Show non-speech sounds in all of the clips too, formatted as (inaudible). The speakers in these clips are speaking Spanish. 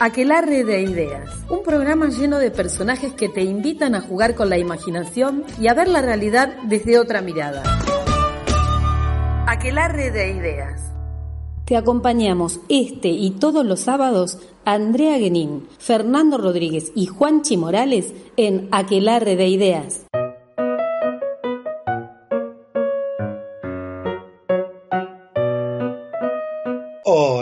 Aquelarre de Ideas, un programa lleno de personajes que te invitan a jugar con la imaginación y a ver la realidad desde otra mirada. Aquelarre de Ideas. Te acompañamos este y todos los sábados Andrea Guenín, Fernando Rodríguez y Juanchi Morales en Aquelarre de Ideas.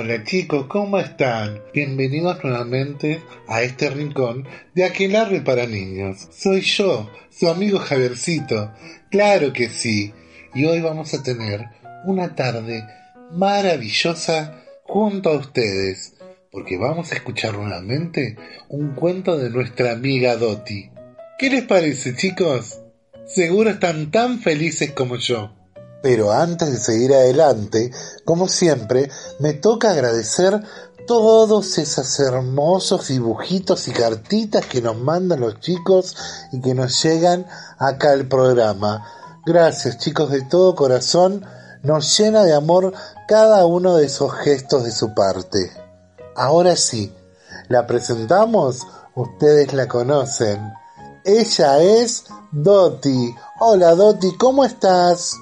Hola chicos, ¿cómo están? Bienvenidos nuevamente a este rincón de Aquelarre para niños. Soy yo, su amigo Javiercito. Claro que sí. Y hoy vamos a tener una tarde maravillosa junto a ustedes, porque vamos a escuchar nuevamente un cuento de nuestra amiga Doti. ¿Qué les parece chicos? Seguro están tan felices como yo. Pero antes de seguir adelante, como siempre, me toca agradecer todos esos hermosos dibujitos y cartitas que nos mandan los chicos y que nos llegan acá al programa. Gracias chicos de todo corazón, nos llena de amor cada uno de esos gestos de su parte. Ahora sí, la presentamos, ustedes la conocen. Ella es Doti. Hola Doti, ¿cómo estás?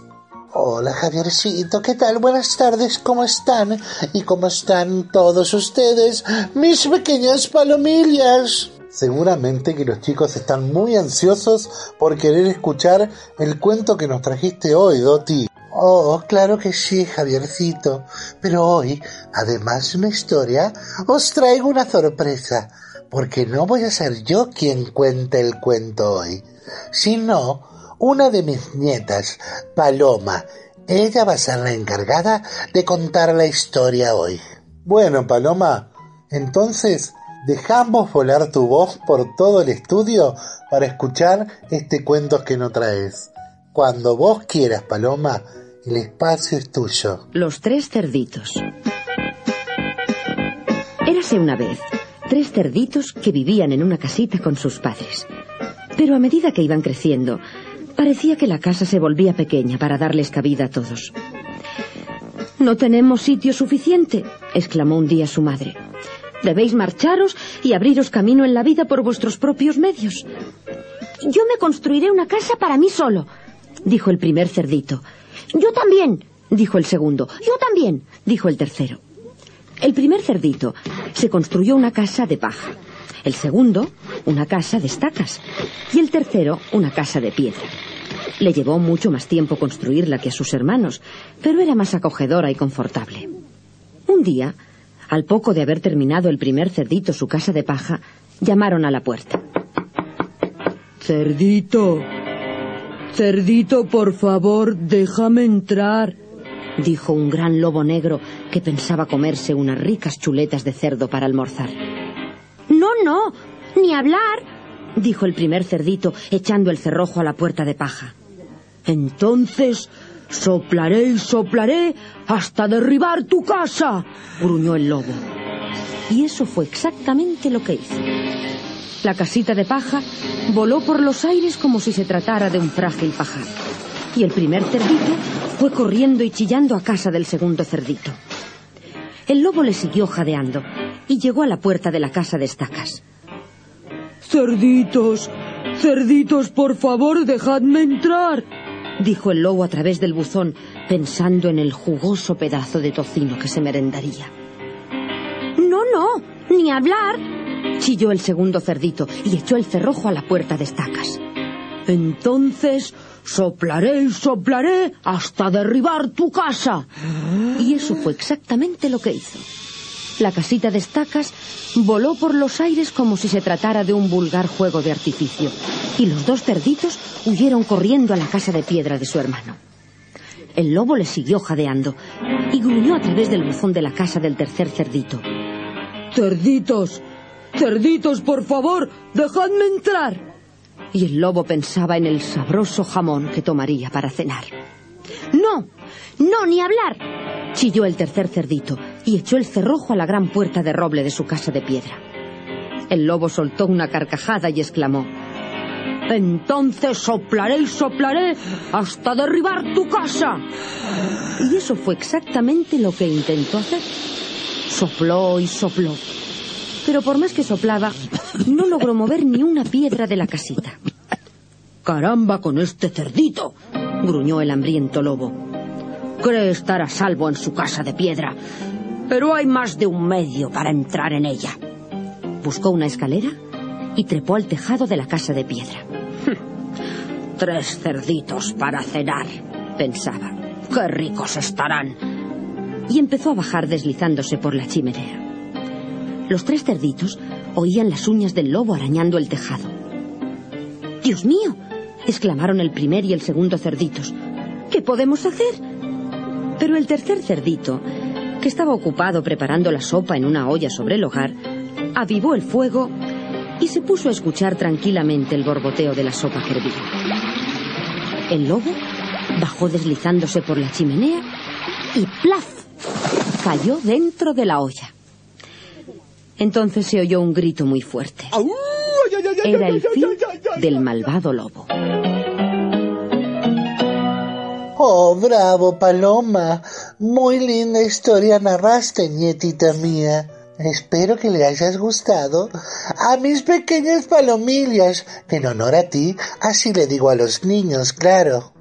Hola Javiercito, ¿qué tal? Buenas tardes, ¿cómo están? ¿Y cómo están todos ustedes, mis pequeñas palomillas? Seguramente que los chicos están muy ansiosos por querer escuchar el cuento que nos trajiste hoy, Doti. Oh, claro que sí, Javiercito. Pero hoy, además de una historia, os traigo una sorpresa, porque no voy a ser yo quien cuente el cuento hoy, sino una de mis nietas, Paloma. Ella va a ser la encargada de contar la historia hoy. Bueno, Paloma, entonces dejamos volar tu voz por todo el estudio para escuchar este cuento que no traes. Cuando vos quieras, Paloma, el espacio es tuyo. Los tres cerditos. Érase una vez tres cerditos que vivían en una casita con sus padres. Pero a medida que iban creciendo, Parecía que la casa se volvía pequeña para darles cabida a todos. No tenemos sitio suficiente, exclamó un día su madre. Debéis marcharos y abriros camino en la vida por vuestros propios medios. Yo me construiré una casa para mí solo, dijo el primer cerdito. Yo también, dijo el segundo. Yo también, dijo el tercero. El primer cerdito se construyó una casa de paja. El segundo, una casa de estacas. Y el tercero, una casa de piedra. Le llevó mucho más tiempo construirla que a sus hermanos, pero era más acogedora y confortable. Un día, al poco de haber terminado el primer cerdito su casa de paja, llamaron a la puerta. Cerdito. Cerdito, por favor, déjame entrar, dijo un gran lobo negro que pensaba comerse unas ricas chuletas de cerdo para almorzar. No, no, ni hablar, dijo el primer cerdito echando el cerrojo a la puerta de paja. Entonces soplaré y soplaré hasta derribar tu casa, gruñó el lobo. Y eso fue exactamente lo que hizo. La casita de paja voló por los aires como si se tratara de un frágil pajar. Y el primer cerdito fue corriendo y chillando a casa del segundo cerdito. El lobo le siguió jadeando y llegó a la puerta de la casa de estacas. Cerditos, cerditos, por favor, dejadme entrar, dijo el lobo a través del buzón, pensando en el jugoso pedazo de tocino que se merendaría. No, no, ni hablar, chilló el segundo cerdito y echó el cerrojo a la puerta de estacas. Entonces soplaré y soplaré hasta derribar tu casa. Y eso fue exactamente lo que hizo. La casita de estacas voló por los aires como si se tratara de un vulgar juego de artificio, y los dos cerditos huyeron corriendo a la casa de piedra de su hermano. El lobo le siguió jadeando y gruñó a través del buzón de la casa del tercer cerdito. Cerditos, cerditos, por favor, dejadme entrar. Y el lobo pensaba en el sabroso jamón que tomaría para cenar. No, no, ni hablar, chilló el tercer cerdito y echó el cerrojo a la gran puerta de roble de su casa de piedra. El lobo soltó una carcajada y exclamó Entonces soplaré y soplaré hasta derribar tu casa. Y eso fue exactamente lo que intentó hacer. Sopló y sopló. Pero por más que soplaba, no logró mover ni una piedra de la casita. Caramba con este cerdito, gruñó el hambriento lobo. Cree estar a salvo en su casa de piedra, pero hay más de un medio para entrar en ella. Buscó una escalera y trepó al tejado de la casa de piedra. (laughs) Tres cerditos para cenar, pensaba. Qué ricos estarán. Y empezó a bajar deslizándose por la chimenea. Los tres cerditos oían las uñas del lobo arañando el tejado. ¡Dios mío! exclamaron el primer y el segundo cerditos. ¿Qué podemos hacer? Pero el tercer cerdito, que estaba ocupado preparando la sopa en una olla sobre el hogar, avivó el fuego y se puso a escuchar tranquilamente el borboteo de la sopa que hervía. El lobo bajó deslizándose por la chimenea y ¡plaf! cayó dentro de la olla. Entonces se oyó un grito muy fuerte. Era el fin del malvado lobo. Oh, bravo, Paloma. Muy linda historia narraste, nietita mía. Espero que le hayas gustado a mis pequeñas palomillas, que en honor a ti, así le digo a los niños, claro.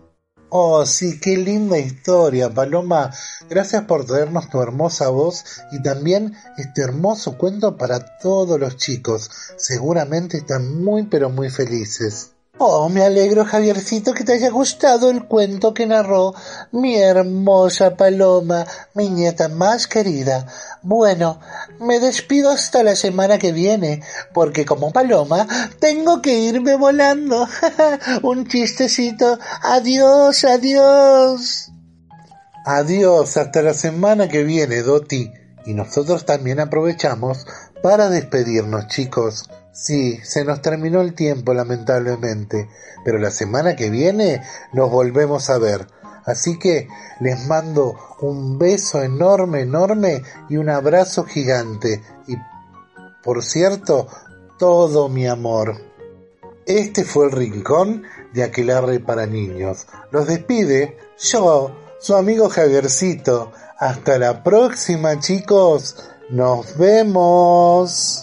Oh, sí, qué linda historia, Paloma. Gracias por traernos tu hermosa voz y también este hermoso cuento para todos los chicos. Seguramente están muy pero muy felices. Oh, me alegro, Javiercito, que te haya gustado el cuento que narró mi hermosa Paloma, mi nieta más querida. Bueno, me despido hasta la semana que viene, porque como Paloma tengo que irme volando. (laughs) Un chistecito. Adiós, adiós. Adiós, hasta la semana que viene, Doti. Y nosotros también aprovechamos para despedirnos, chicos. Sí, se nos terminó el tiempo lamentablemente, pero la semana que viene nos volvemos a ver. Así que les mando un beso enorme, enorme y un abrazo gigante. Y, por cierto, todo mi amor. Este fue el rincón de Aquelarre para niños. Los despide yo, su amigo Javiercito. Hasta la próxima, chicos. Nos vemos.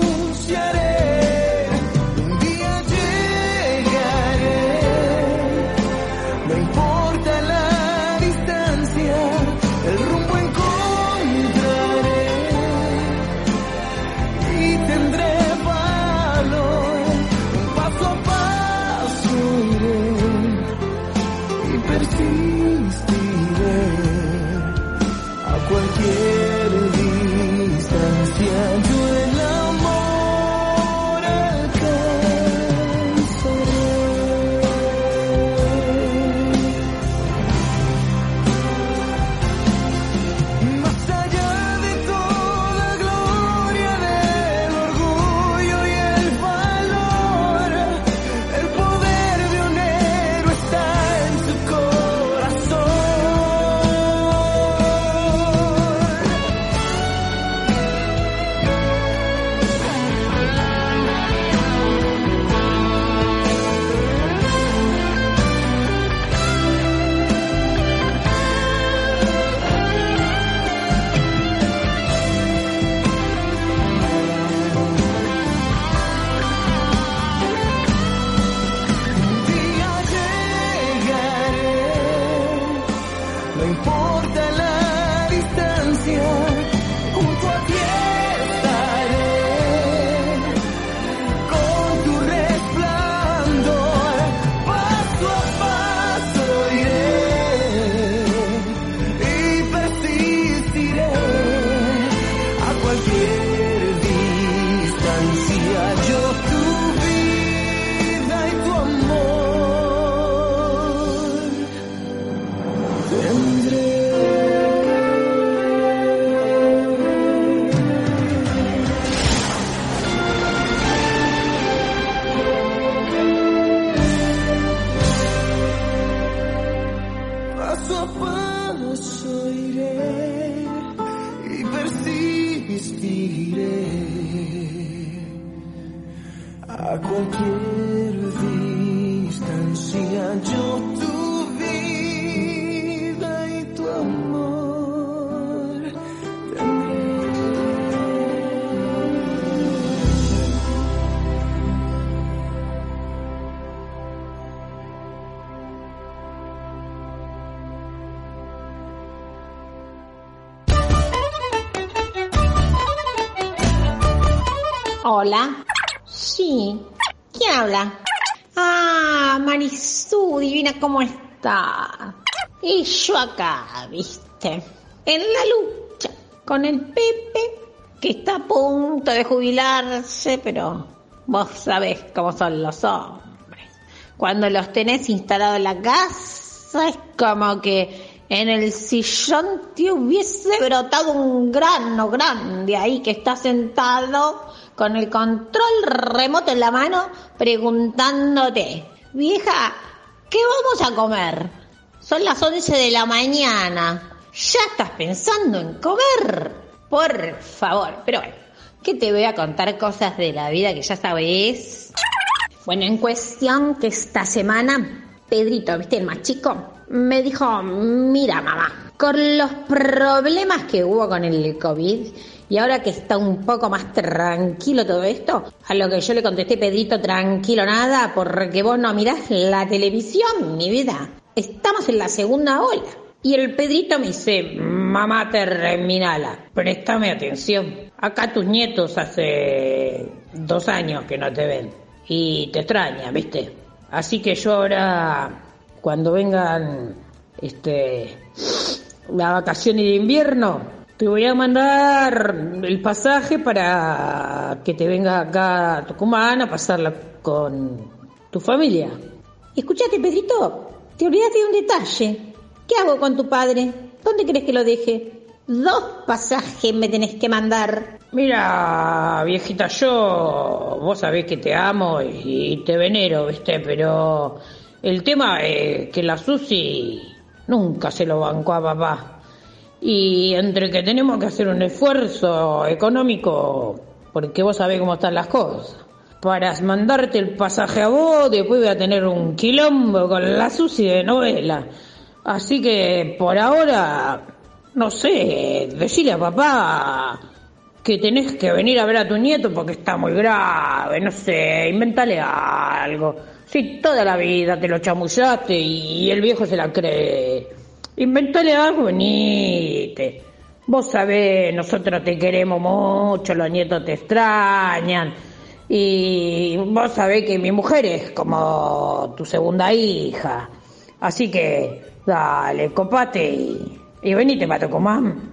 acá, viste, en la lucha con el Pepe, que está a punto de jubilarse, pero vos sabés cómo son los hombres. Cuando los tenés instalados en la casa, es como que en el sillón te hubiese brotado un grano grande ahí que está sentado con el control remoto en la mano preguntándote, vieja, ¿qué vamos a comer? Son las 11 de la mañana. ¿Ya estás pensando en comer? Por favor. Pero bueno, que te voy a contar cosas de la vida que ya sabes. Bueno, en cuestión que esta semana, Pedrito, ¿viste el más chico? Me dijo, mira mamá, con los problemas que hubo con el COVID, y ahora que está un poco más tranquilo todo esto, a lo que yo le contesté, Pedrito, tranquilo nada, porque vos no mirás la televisión, mi vida. Estamos en la segunda ola. Y el Pedrito me dice, mamá terminala, préstame atención. Acá tus nietos hace dos años que no te ven y te extraña, ¿viste? Así que yo ahora, cuando vengan este, las vacaciones de invierno, te voy a mandar el pasaje para que te venga acá a Tucumán a pasarla con tu familia. Escuchate, Pedrito, te olvidaste de un detalle. ¿Qué hago con tu padre? ¿Dónde crees que lo deje? Dos pasajes me tenés que mandar. Mira, viejita, yo, vos sabés que te amo y te venero, ¿viste? Pero el tema es que la Susi nunca se lo bancó a papá. Y entre que tenemos que hacer un esfuerzo económico, porque vos sabés cómo están las cosas, para mandarte el pasaje a vos, después voy a tener un quilombo con la Susi de novela. Así que por ahora, no sé, decirle a papá que tenés que venir a ver a tu nieto porque está muy grave, no sé, inventale algo. Si toda la vida te lo chamullaste y el viejo se la cree. Inventale algo, venite. Vos sabés, nosotros te queremos mucho, los nietos te extrañan. Y vos sabés que mi mujer es como tu segunda hija. Así que, dale, copate y, y venite para Tucumán.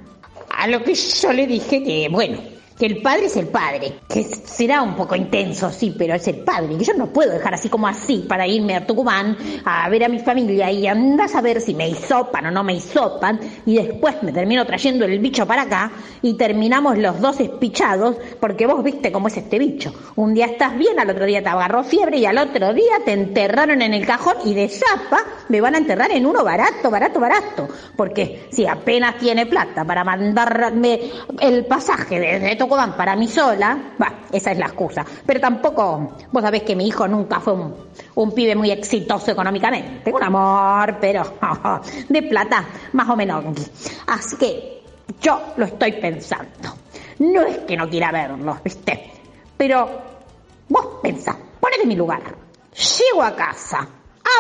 A lo que yo le dije que, bueno, que el padre es el padre, que será un poco intenso, sí, pero es el padre, que yo no puedo dejar así como así para irme a Tucumán a ver a mi familia y andas a ver si me hisopan o no me hisopan y después me termino trayendo el bicho para acá y terminamos los dos espichados porque vos viste cómo es este bicho. Un día estás bien, al otro día te agarró fiebre y al otro día te enterraron en el cajón y de chapa me van a enterrar en uno barato, barato, barato. Porque si apenas tiene plata para mandarme el pasaje desde Tucumán para mí sola, va, esa es la excusa. Pero tampoco, vos sabés que mi hijo nunca fue un, pibe muy exitoso económicamente. Un amor, pero (laughs) de plata, más o menos. Así que yo lo estoy pensando. No es que no quiera verlos, ¿viste? Pero vos pensá, ponete en mi lugar. Llego a casa,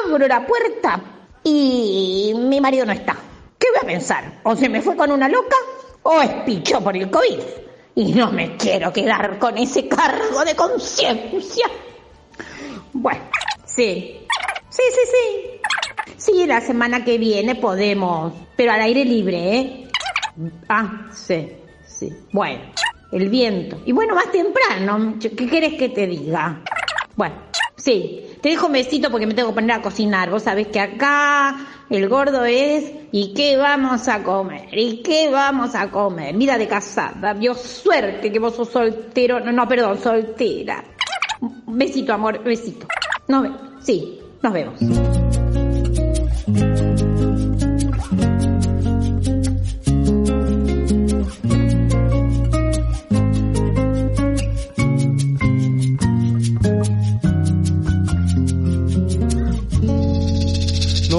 abro la puerta y mi marido no está. ¿Qué voy a pensar? ¿O se me fue con una loca o espichó por el COVID? Y no me quiero quedar con ese cargo de conciencia. Bueno, sí. Sí, sí, sí. Sí, la semana que viene podemos, pero al aire libre, ¿eh? Ah, sí, sí. Bueno, el viento. Y bueno, más temprano, ¿qué quieres que te diga? Bueno, sí, te dejo un besito porque me tengo que poner a cocinar. Vos sabés que acá el gordo es ¿y qué vamos a comer? ¿Y qué vamos a comer? Mira de casada, dio suerte que vos sos soltero, no, no, perdón, soltera. Besito, amor, besito. No, sí, nos vemos.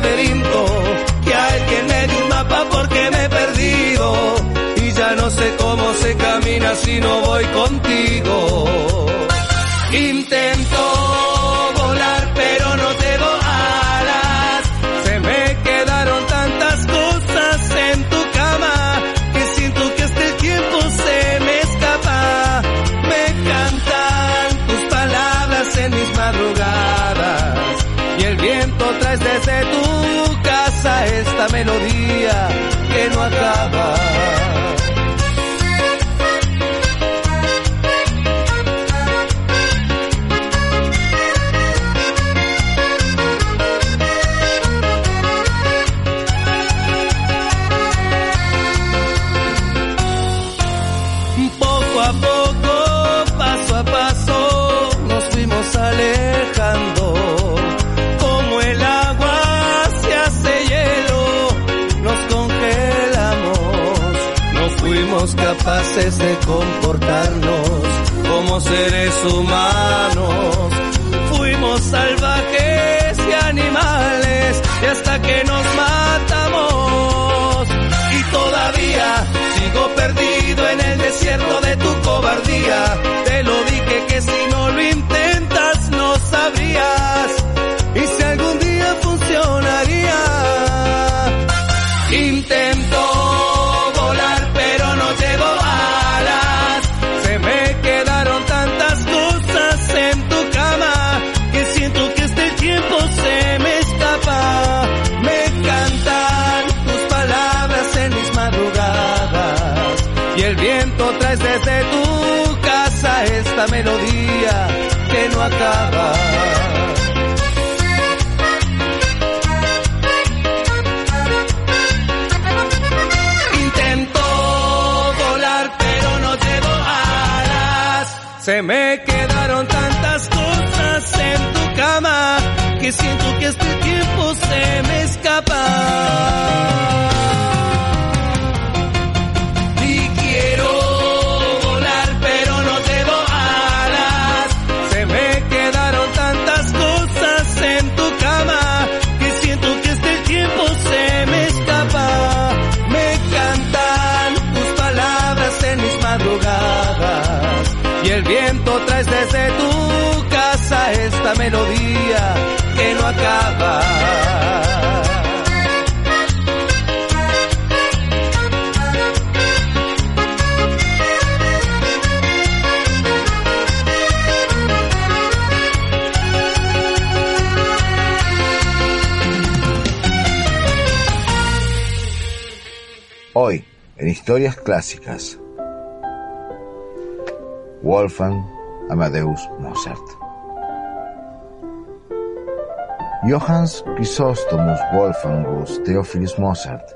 Laberinto. Que alguien me dé un mapa porque me he perdido. Y ya no sé cómo se camina si no voy contigo. Intento melodía que no acaba. Capaces de comportarnos como seres humanos. Fuimos salvajes y animales y hasta que nos matamos. Y todavía sigo perdido en el desierto de tu cobardía. Te lo dije que si no el viento traes desde tu casa esta melodía que no acaba. Intento volar pero no llevo alas. Se me quedaron tantas cosas en tu cama que siento que este tiempo se me el viento traes desde tu casa esta melodía que no acaba. Hoy, en Historias Clásicas, Wolfgang Amadeus Mozart. Johannes Chrysostomus Wolfgangus Theophilus Mozart,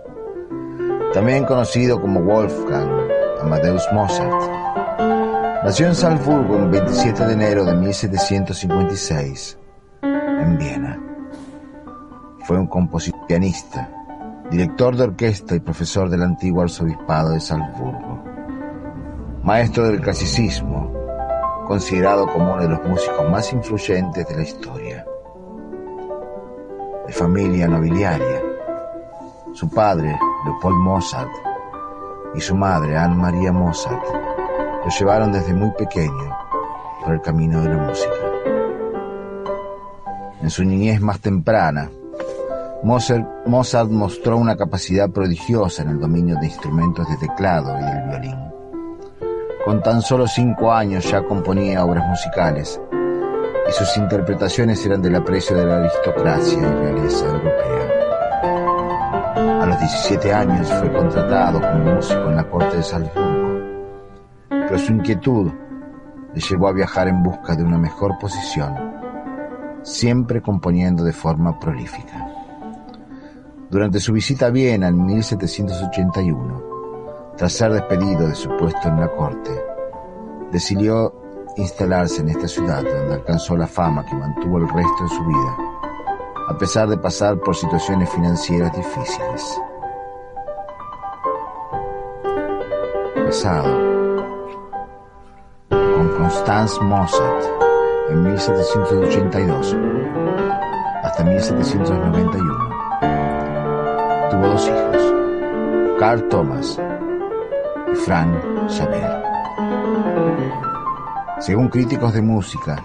también conocido como Wolfgang Amadeus Mozart, nació en Salzburgo el 27 de enero de 1756, en Viena. Fue un compositor pianista, director de orquesta y profesor del antiguo arzobispado de Salzburgo, maestro del clasicismo, considerado como uno de los músicos más influyentes de la historia. De familia nobiliaria, su padre, Leopold Mozart, y su madre, Anne Maria Mozart, lo llevaron desde muy pequeño por el camino de la música. En su niñez más temprana, Mozart, mostró una capacidad prodigiosa en el dominio de instrumentos de teclado y del violín. Con tan solo cinco años ya componía obras musicales y sus interpretaciones eran del aprecio de la aristocracia y realeza europea. A los 17 años fue contratado como músico en la corte de Salzburgo, pero su inquietud le llevó a viajar en busca de una mejor posición, siempre componiendo de forma prolífica. Durante su visita a Viena en 1781, tras ser despedido de su puesto en la corte, decidió instalarse en esta ciudad donde alcanzó la fama que mantuvo el resto de su vida, a pesar de pasar por situaciones financieras difíciles. Casado con Constance Mozart en 1782 hasta 1791 tuvo dos hijos, Carl Thomas Frank Xavier. Según críticos de música,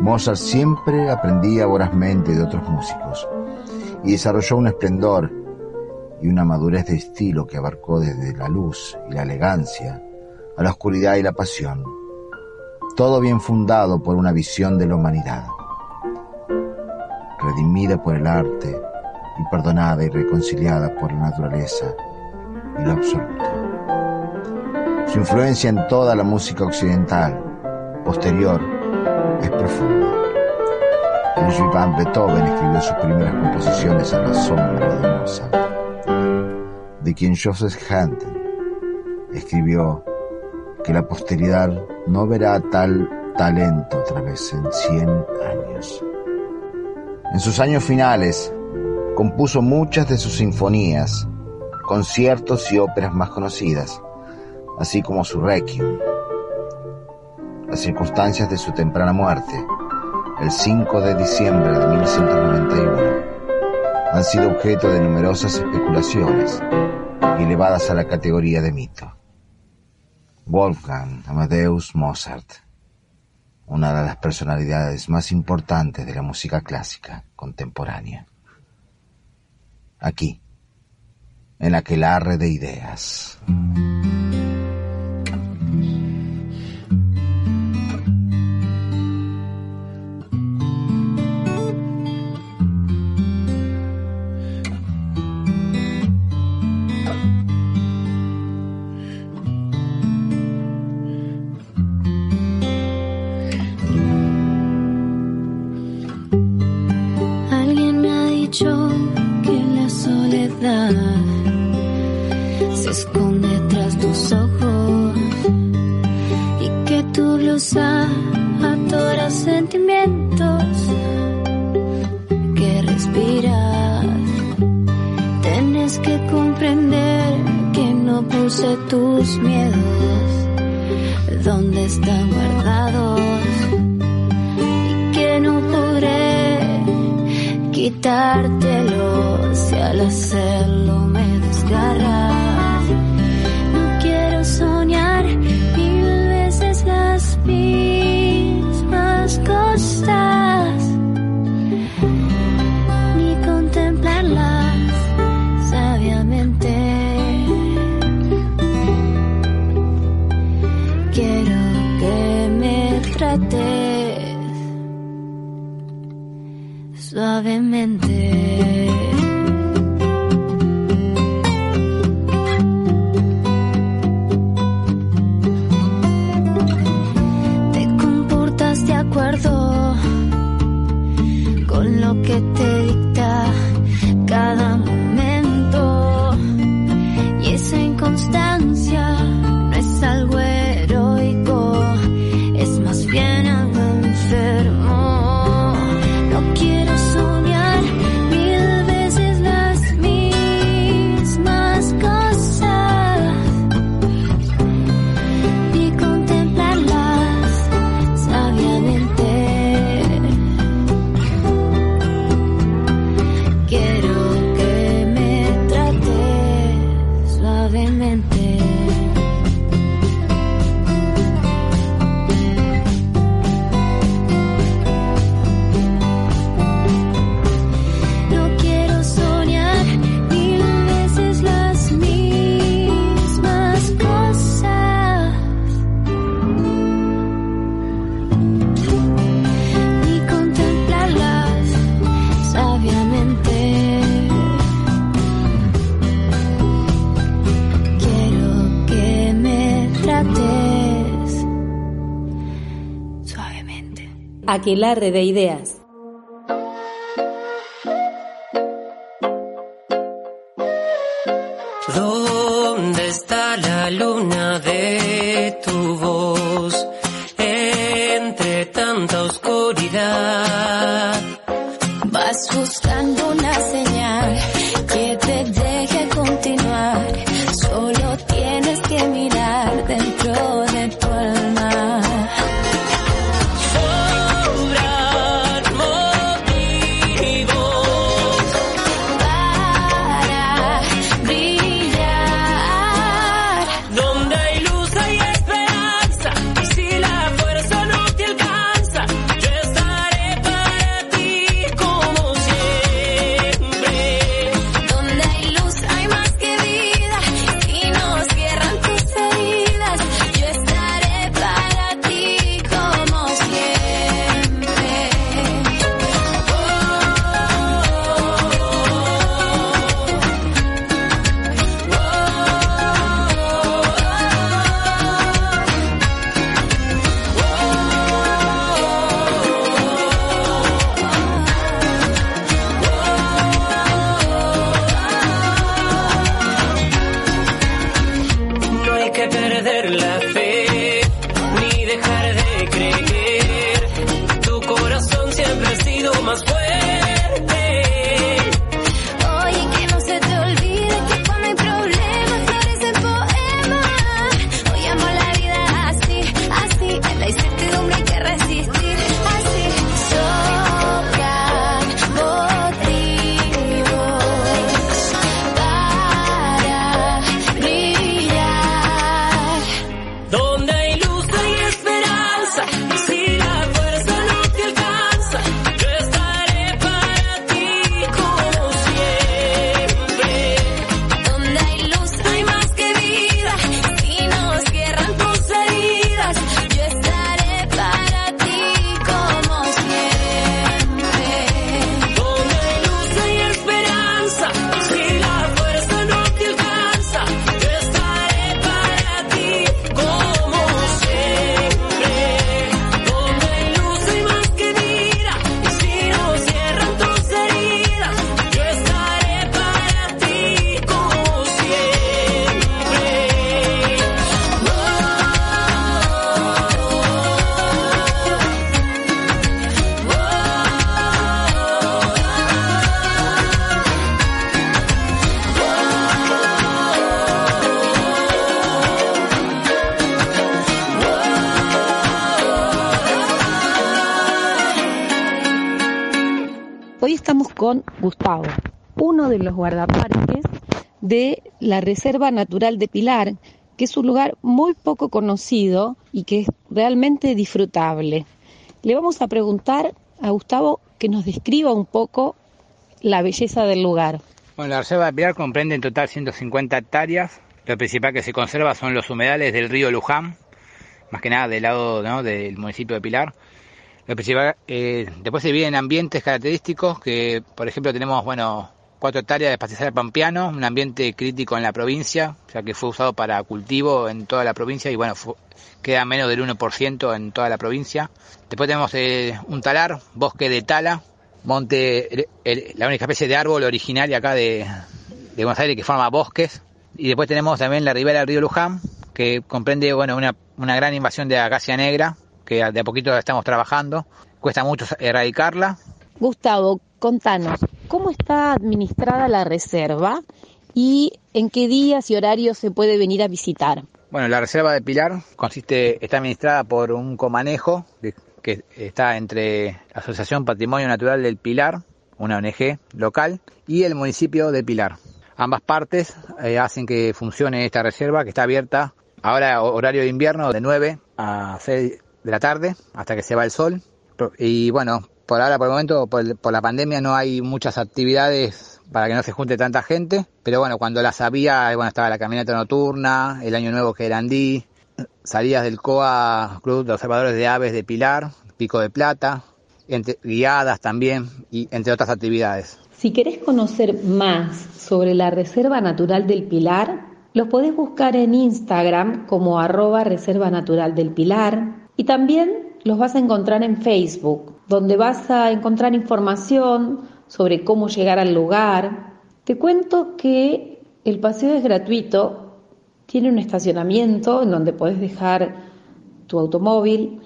Mozart siempre aprendía vorazmente de otros músicos y desarrolló un esplendor y una madurez de estilo que abarcó desde la luz y la elegancia a la oscuridad y la pasión, todo bien fundado por una visión de la humanidad, redimida por el arte, y perdonada y reconciliada por la naturaleza y lo absoluto. Su influencia en toda la música occidental posterior es profunda. Ludwig van Beethoven escribió sus primeras composiciones a la sombra de Mozart, de quien Joseph Haydn escribió que la posteridad no verá tal talento otra vez en 100 años. En sus años finales, compuso muchas de sus sinfonías, conciertos y óperas más conocidas, así como su Requiem. Las circunstancias de su temprana muerte, el 5 de diciembre de 1191, han sido objeto de numerosas especulaciones y elevadas a la categoría de mito. Wolfgang Amadeus Mozart, una de las personalidades más importantes de la música clásica contemporánea aquí, en aquelarre de ideas. se esconde tras tus ojos. Y que tú los atoras sentimientos que respiras. Tienes que comprender que no puse tus miedos. Donde están guardados quitártelo si al hacerlo Aquelarre de ideas. Hoy estamos con Gustavo, uno de los guardaparques de la Reserva Natural de Pilar, que es un lugar muy poco conocido y que es realmente disfrutable. Le vamos a preguntar a Gustavo que nos describa un poco la belleza del lugar. Bueno, la reserva de Pilar comprende en total 150 hectáreas. Lo principal que se conserva son los humedales del río Luján, más que nada del lado del municipio de Pilar. Eh, después se divide en ambientes característicos, que por ejemplo tenemos, bueno, cuatro hectáreas de pastizal pampeano, un ambiente crítico en la provincia, ya que fue usado para cultivo en toda la provincia y bueno, queda menos del 1% en toda la provincia. Después tenemos eh, un talar, bosque de tala, monte, la única especie de árbol originaria acá de, de Buenos Aires que forma bosques. Y después tenemos también la ribera del río Luján, que comprende bueno, una, una gran invasión de acacia negra, que de a poquito estamos trabajando. Cuesta mucho erradicarla. Gustavo, contanos, ¿cómo está administrada la reserva y en qué días y horarios se puede venir a visitar? Bueno, la reserva de Pilar consiste, está administrada por un comanejo de- que está entre la Asociación Patrimonio Natural del Pilar, una ONG local, y el municipio de Pilar. Ambas partes eh, hacen que funcione esta reserva que está abierta ahora horario de invierno de 9 a 6 de la tarde hasta que se va el sol. Y bueno, por ahora, por el momento, por, la pandemia no hay muchas actividades para que no se junte tanta gente. Pero bueno, cuando las había, bueno, estaba la caminata nocturna, el año nuevo que era Andí, salidas del COA, Club de Observadores de Aves de Pilar, Pico de Plata, entre- guiadas también, y entre otras actividades. Si querés conocer más sobre la Reserva Natural del Pilar, los podés buscar en Instagram como arroba Reserva Natural del Pilar y también los vas a encontrar en Facebook, donde vas a encontrar información sobre cómo llegar al lugar. Te cuento que el paseo es gratuito, tiene un estacionamiento en donde podés dejar tu automóvil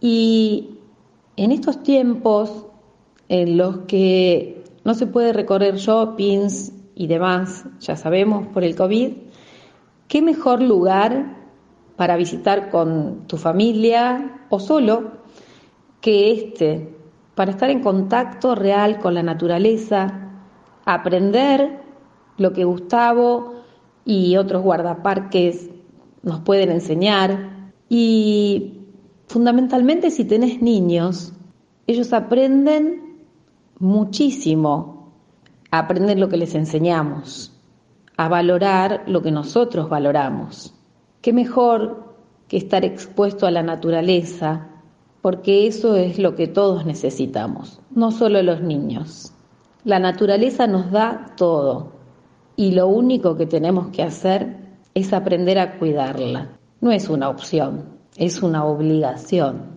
y en estos tiempos en los que no se puede recorrer shoppings y demás, ya sabemos, por el COVID, ¿qué mejor lugar para visitar con tu familia o solo que este? Para estar en contacto real con la naturaleza, aprender lo que Gustavo y otros guardaparques nos pueden enseñar y fundamentalmente si tenés niños, ellos aprenden muchísimo, aprenden lo que les enseñamos, a valorar lo que nosotros valoramos. ¿Qué mejor que estar expuesto a la naturaleza? Porque eso es lo que todos necesitamos, no solo los niños. La naturaleza nos da todo y lo único que tenemos que hacer es aprender a cuidarla. No es una opción, es una obligación.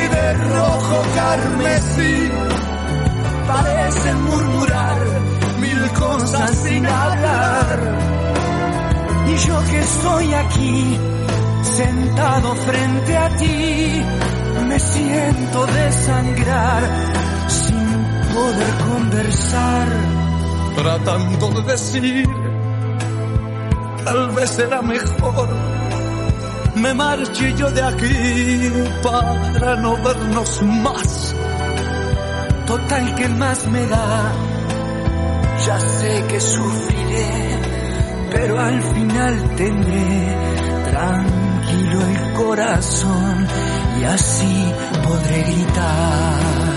de rojo carmesí, parecen murmurar mil cosas sin hablar. Y yo que estoy aquí, sentado frente a ti, me siento desangrar sin poder conversar. Tratando de decir, tal vez será mejor. Me marche yo de aquí para no vernos más. Total que más me da, ya sé que sufriré, pero al final tendré tranquilo el corazón y así podré gritar.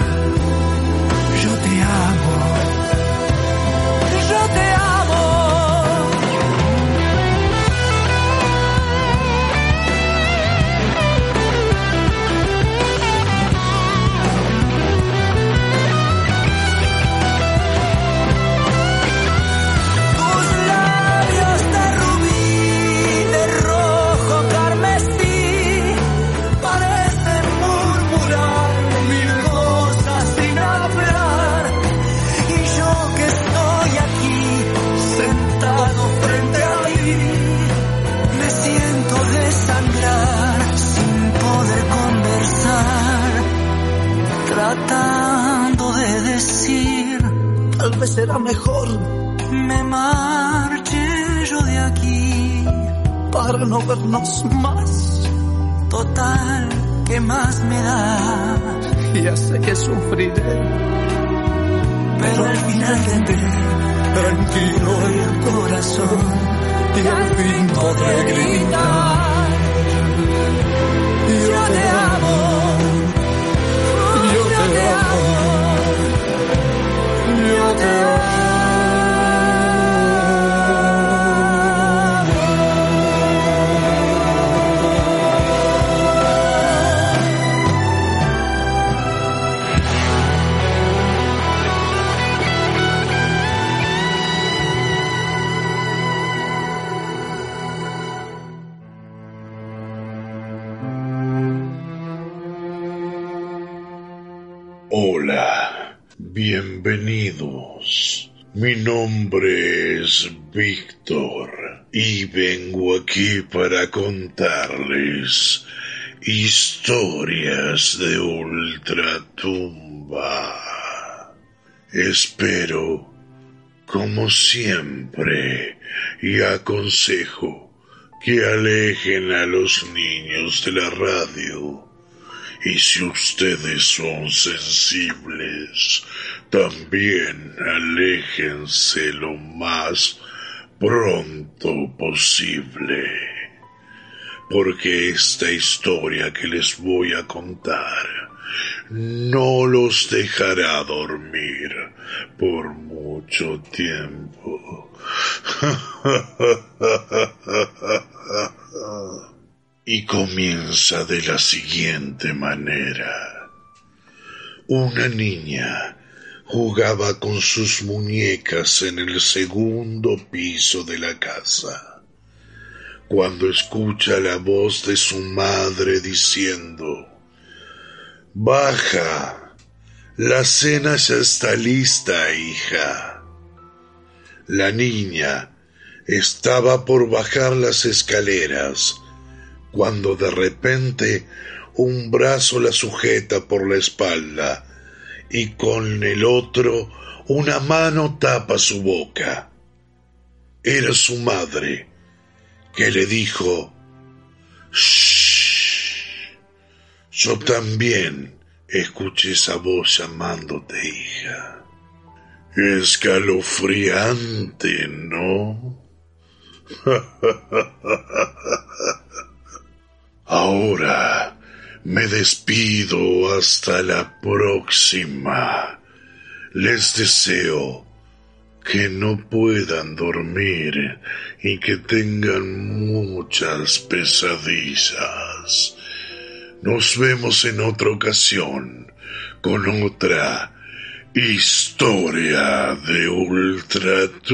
Y vengo aquí para contarles historias de ultratumba. Espero, como siempre, y aconsejo que alejen a los niños de la radio y si ustedes son sensibles, también aléjense lo más pronto posible. Porque esta historia que les voy a contar no los dejará dormir por mucho tiempo. (laughs) Y comienza de la siguiente manera. Una niña jugaba con sus muñecas en el segundo piso de la casa, cuando escucha la voz de su madre diciendo, Baja, la cena ya está lista, hija. La niña estaba por bajar las escaleras, cuando de repente un brazo la sujeta por la espalda y con el otro una mano tapa su boca. Era su madre, que le dijo, Shh, yo también escuché esa voz llamándote hija. Escalofriante, ¿no? (laughs) Ahora me despido hasta la próxima. Les deseo que no puedan dormir y que tengan muchas pesadillas. Nos vemos en otra ocasión con otra historia de ultratumba.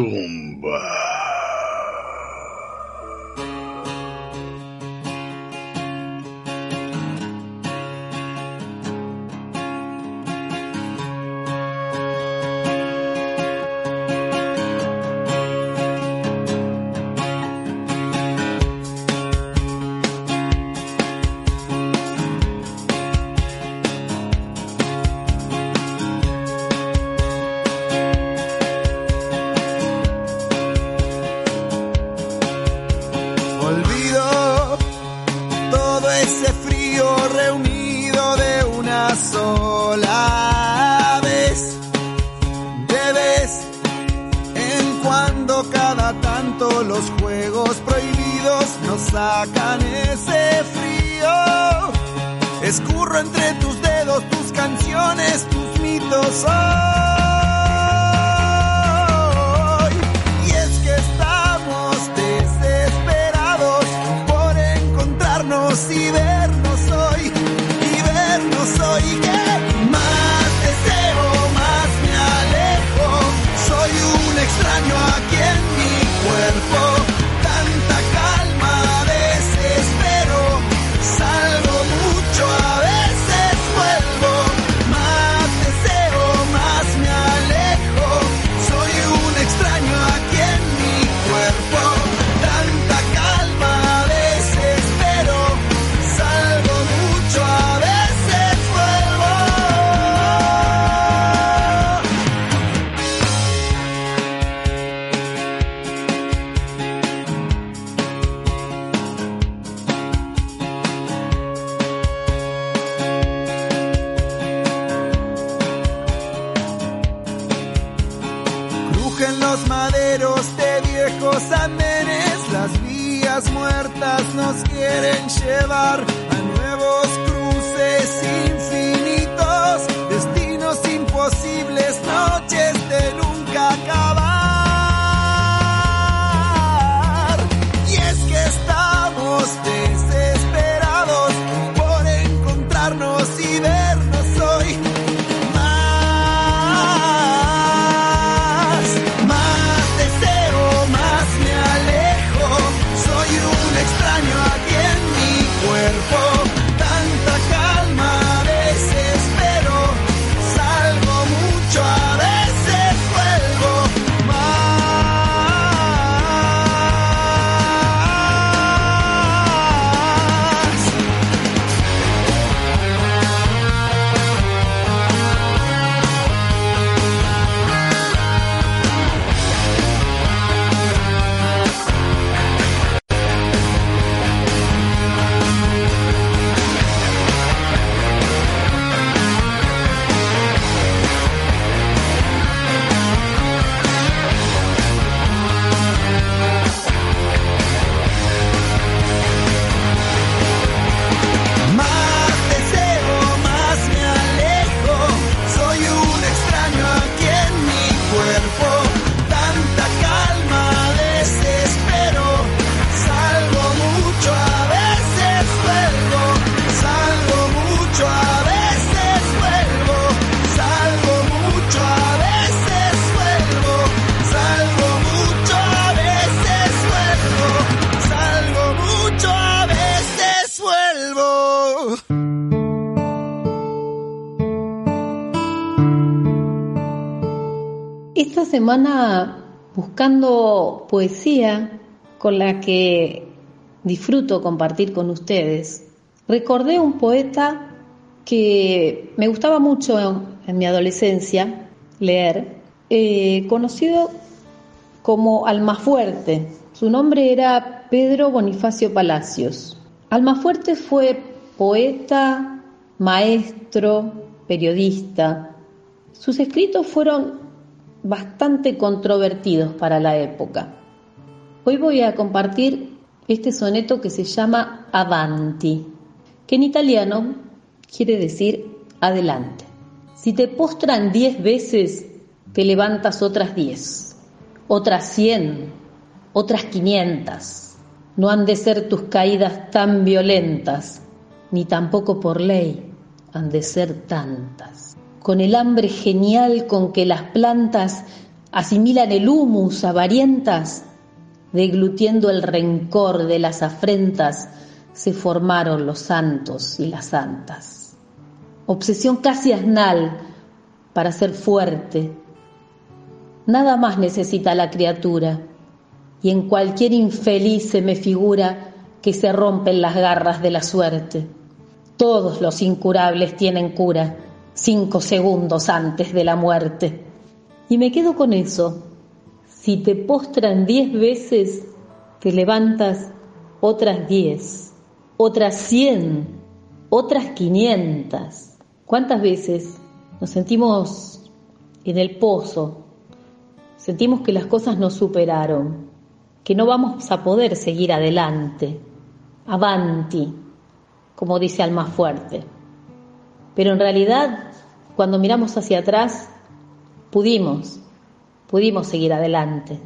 Llevar semana, buscando poesía con la que disfruto compartir con ustedes, recordé un poeta que me gustaba mucho en, mi adolescencia leer, eh, conocido como Almafuerte. Su nombre era Pedro Bonifacio Palacios. Almafuerte fue poeta, maestro, periodista. Sus escritos fueron bastante controvertidos para la época. Hoy voy a compartir este soneto que se llama Avanti, que en italiano quiere decir adelante. Si te postran diez veces, te levantas otras diez, otras cien, otras quinientas. No han de ser tus caídas tan violentas, ni tampoco por ley han de ser tantas con el hambre genial con que las plantas asimilan el humus avarientas, deglutiendo el rencor de las afrentas, se formaron los santos y las santas. Obsesión casi asnal para ser fuerte. Nada más necesita la criatura, y en cualquier infeliz se me figura que se rompen las garras de la suerte. Todos los incurables tienen cura cinco segundos antes de la muerte. Y me quedo con eso. Si te postran diez veces, te levantas otras diez, otras cien, otras quinientas. ¿Cuántas veces nos sentimos en el pozo? Sentimos que las cosas nos superaron, que no vamos a poder seguir adelante. Avanti, como dice Alma Fuerte. Pero en realidad, cuando miramos hacia atrás, pudimos, pudimos seguir adelante.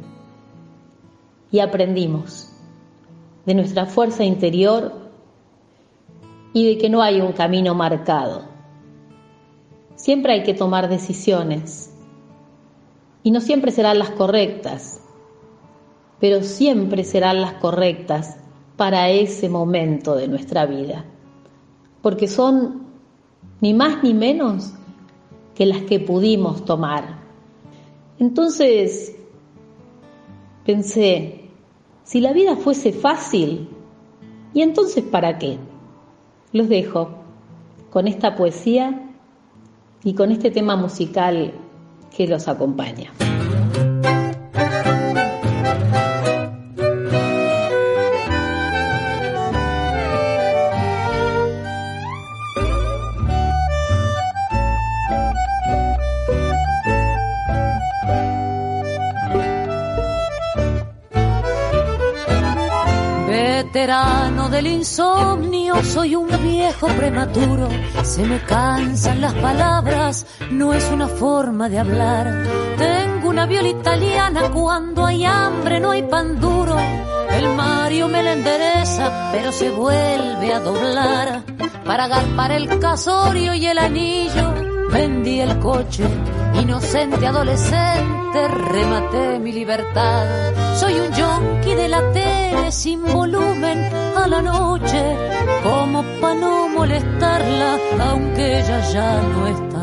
Y aprendimos de nuestra fuerza interior y de que no hay un camino marcado. Siempre hay que tomar decisiones. Y no siempre serán las correctas, pero siempre serán las correctas para ese momento de nuestra vida. Porque son ni más ni menos que las que pudimos tomar. Entonces pensé, si la vida fuese fácil, ¿y entonces para qué? Los dejo con esta poesía y con este tema musical que los acompaña. Veterano del insomnio, soy un viejo prematuro. Se me cansan las palabras, no es una forma de hablar. Tengo una viola italiana, cuando hay hambre no hay pan duro. El Mario me la endereza, pero se vuelve a doblar. Para agarpar el casorio y el anillo, vendí el coche. Inocente adolescente, rematé mi libertad. Soy un yonki de la tele sin volumen a la noche, como pa' no molestarla, aunque ella ya no está.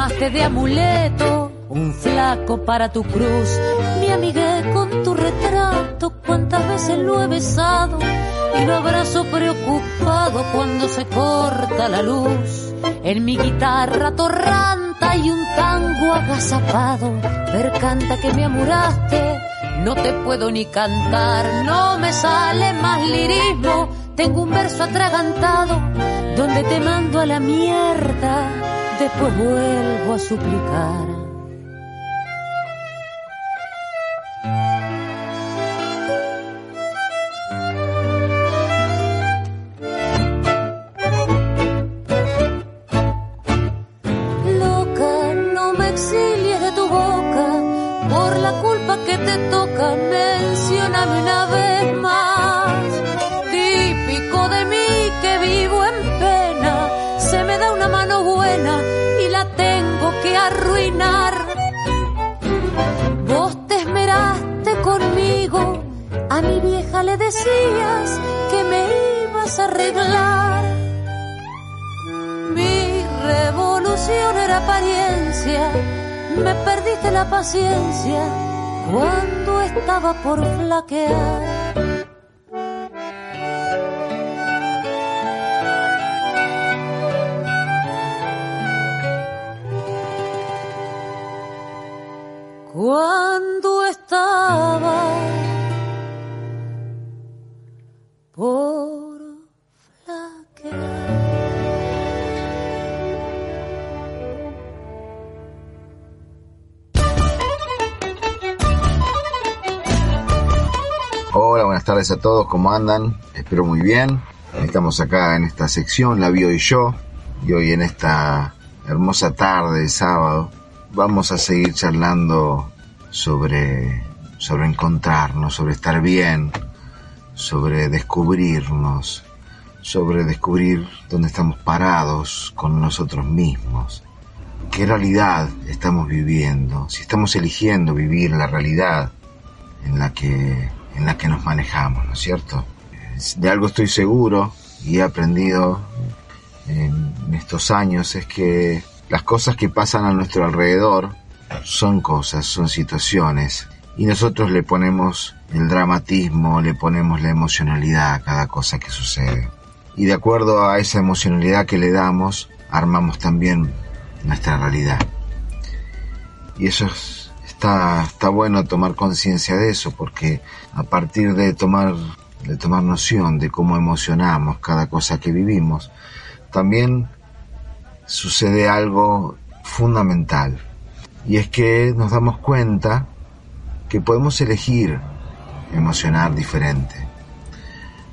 Me tomaste de amuleto, un flaco para tu cruz, me amigué con tu retrato, cuántas veces lo he besado y lo abrazo preocupado cuando se corta la luz. En mi guitarra torranta y un tango agazapado, ver canta que me amuraste, no te puedo ni cantar, no me sale más lirismo, tengo un verso atragantado, donde te mando a la mierda, después vuelvo a suplicar. Apariencia, me perdiste la paciencia cuando estaba por flaquear. A todos, ¿cómo andan? Espero muy bien. Estamos acá en esta sección, La Bio y yo, y hoy en esta hermosa tarde de sábado vamos a seguir charlando sobre, sobre encontrarnos, sobre estar bien, sobre descubrirnos, sobre descubrir dónde estamos parados con nosotros mismos, qué realidad estamos viviendo, si estamos eligiendo vivir la realidad en la que, en la que nos manejamos, ¿no es cierto? De algo estoy seguro y he aprendido en estos años es que las cosas que pasan a nuestro alrededor son cosas, son situaciones y nosotros le ponemos el dramatismo, le ponemos la emocionalidad a cada cosa que sucede. Y de acuerdo a esa emocionalidad que le damos, armamos también nuestra realidad. Y eso es- está, está bueno tomar conciencia de eso, porque a partir de tomar, de tomar noción de cómo emocionamos cada cosa que vivimos, también sucede algo fundamental. Y es que nos damos cuenta que podemos elegir emocionar diferente.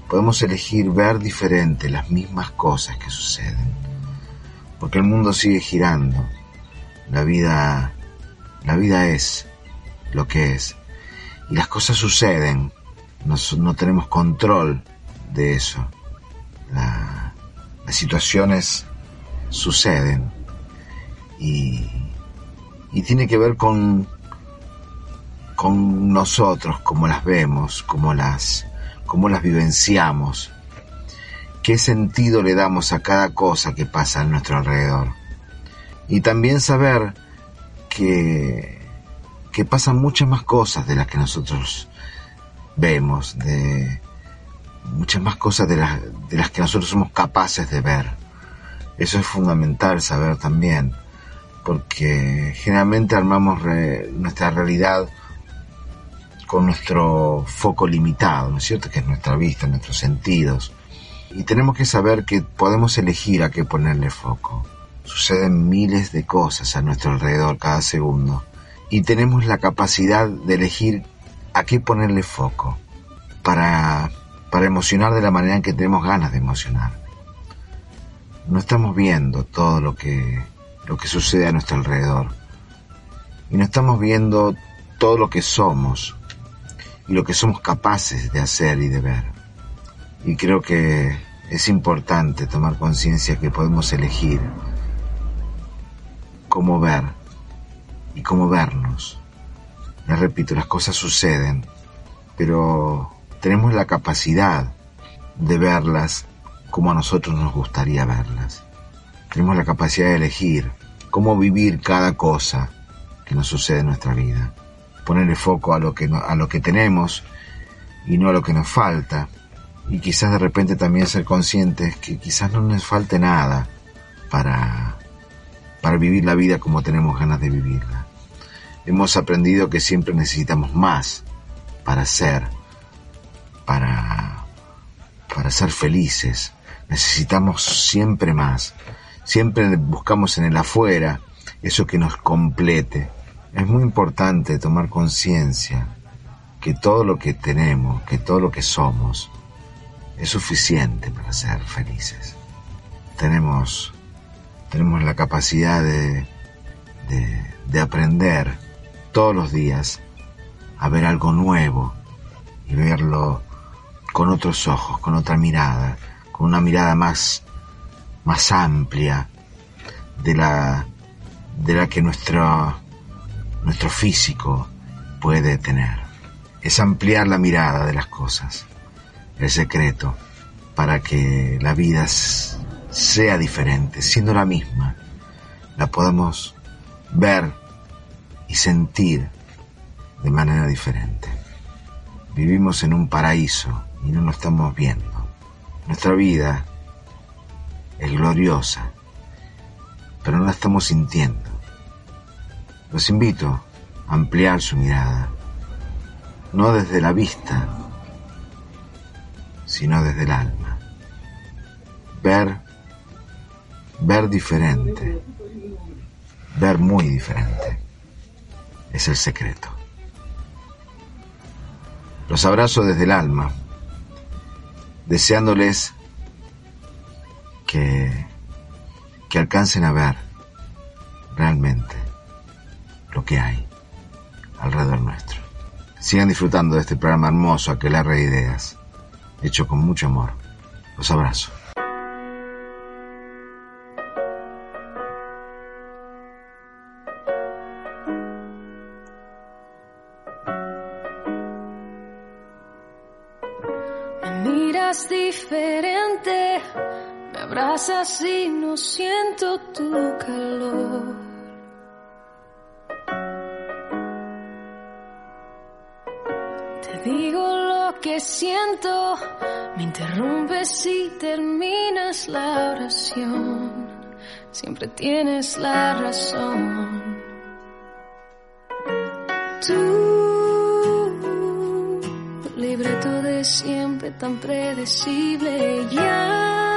Podemos elegir ver diferente las mismas cosas que suceden. Porque el mundo sigue girando. La vida, la vida es lo que es. Y las cosas suceden. No, no tenemos control de eso. La, las situaciones suceden y, y tiene que ver con, con nosotros, cómo las vemos, cómo las, cómo las vivenciamos, qué sentido le damos a cada cosa que pasa a nuestro alrededor. Y también saber que, que pasan muchas más cosas de las que nosotros vemos, de muchas más cosas de las, de las que nosotros somos capaces de ver. Eso es fundamental saber también, porque generalmente armamos nuestra realidad con nuestro foco limitado, ¿no es cierto? Que es nuestra vista, nuestros sentidos. Y tenemos que saber que podemos elegir a qué ponerle foco. Suceden miles de cosas a nuestro alrededor cada segundo. Y tenemos la capacidad de elegir a qué ponerle foco para, para emocionar de la manera en que tenemos ganas de emocionar. No estamos viendo todo lo que, lo que sucede a nuestro alrededor. Y no estamos viendo todo lo que somos y lo que somos capaces de hacer y de ver. Y creo que es importante tomar conciencia que podemos elegir cómo ver y cómo vernos. Les repito, las cosas suceden, pero tenemos la capacidad de verlas como a nosotros nos gustaría verlas. Tenemos la capacidad de elegir cómo vivir cada cosa que nos sucede en nuestra vida. Ponerle foco a lo que, a lo que tenemos y no a lo que nos falta. Y quizás de repente también ser conscientes que quizás no nos falte nada para, para vivir la vida como tenemos ganas de vivirla. Hemos aprendido que siempre necesitamos más para ser, para, para ser felices. Necesitamos siempre más. Siempre buscamos en el afuera eso que nos complete. Es muy importante tomar conciencia que todo lo que tenemos, que todo lo que somos, es suficiente para ser felices. Tenemos, tenemos la capacidad de, de, de aprender todos los días a ver algo nuevo y verlo con otros ojos, con otra mirada, con una mirada más, más amplia de la, de la que nuestro, nuestro físico puede tener. Es ampliar la mirada de las cosas, el secreto, para que la vida sea diferente, siendo la misma, la podamos ver y sentir de manera diferente. Vivimos en un paraíso y no lo estamos viendo. Nuestra vida es gloriosa, pero no la estamos sintiendo. Los invito a ampliar su mirada, no desde la vista, sino desde el alma. Ver, ver diferente, ver muy diferente, es el secreto. Los abrazo desde el alma, deseándoles que, que alcancen a ver realmente lo que hay alrededor nuestro. Sigan disfrutando de este programa hermoso, Aquelarre de Ideas, hecho con mucho amor. Los abrazo. Abrazas y no siento tu calor. Te digo lo que siento, me interrumpes y terminas la oración. Siempre tienes la razón. Tú libreto de siempre tan predecible. Ya,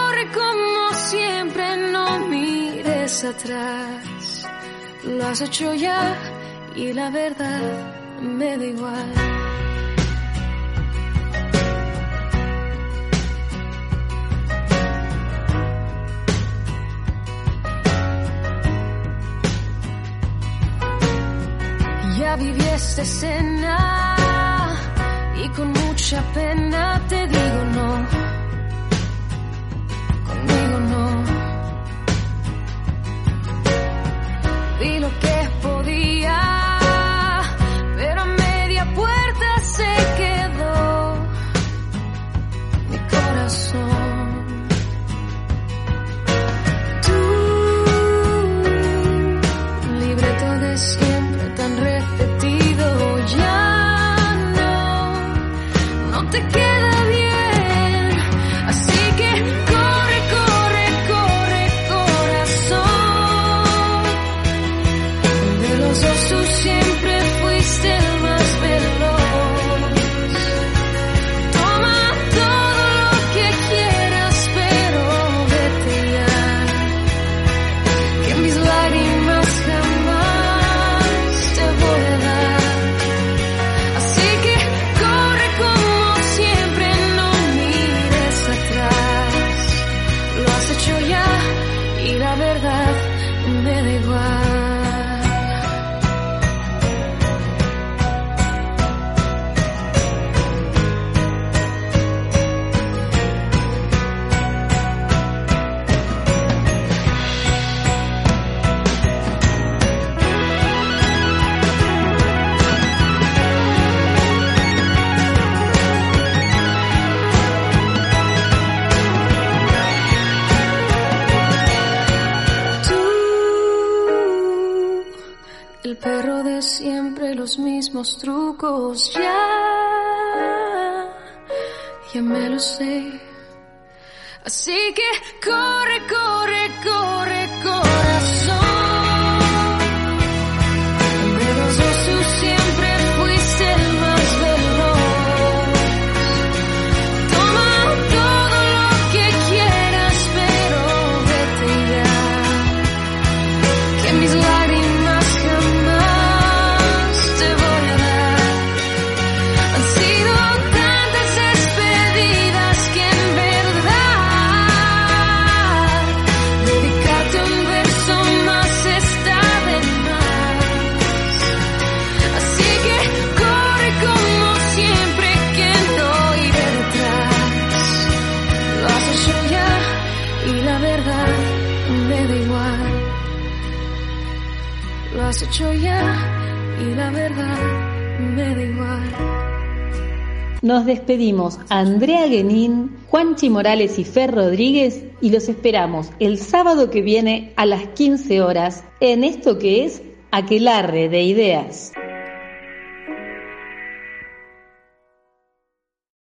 siempre no mires atrás. Lo has hecho ya y la verdad me da igual. Ya viví esta escena y con mucha pena te digo no di lo que Así que corre, corre. Nos despedimos Andrea Guenín, Juanchi Morales y Fer Rodríguez y los esperamos el sábado que viene a las 15 horas en esto que es Aquelarre de Ideas.